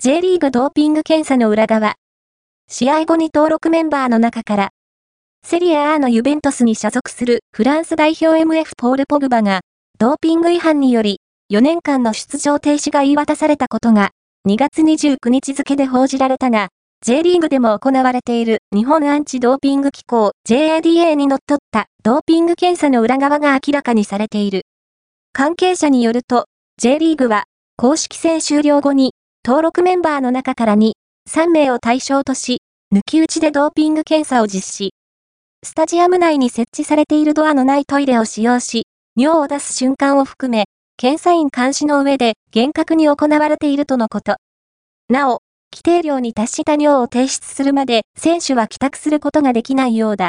J リーグドーピング検査の裏側。試合後に登録メンバーの中から、セリア A のユベントスに所属するフランス代表 MF ポール・ポグバが、ドーピング違反により、4年間の出場停止が言い渡されたことが、2月29日付で報じられたが、J リーグでも行われている日本アンチドーピング機構 JADA にのっったドーピング検査の裏側が明らかにされている。関係者によると、J リーグは公式戦終了後に登録メンバーの中から2、3名を対象とし、抜き打ちでドーピング検査を実施。スタジアム内に設置されているドアのないトイレを使用し、尿を出す瞬間を含め、検査員監視の上で厳格に行われているとのこと。なお、規定量に達した尿を提出するまで選手は帰宅することができないようだ。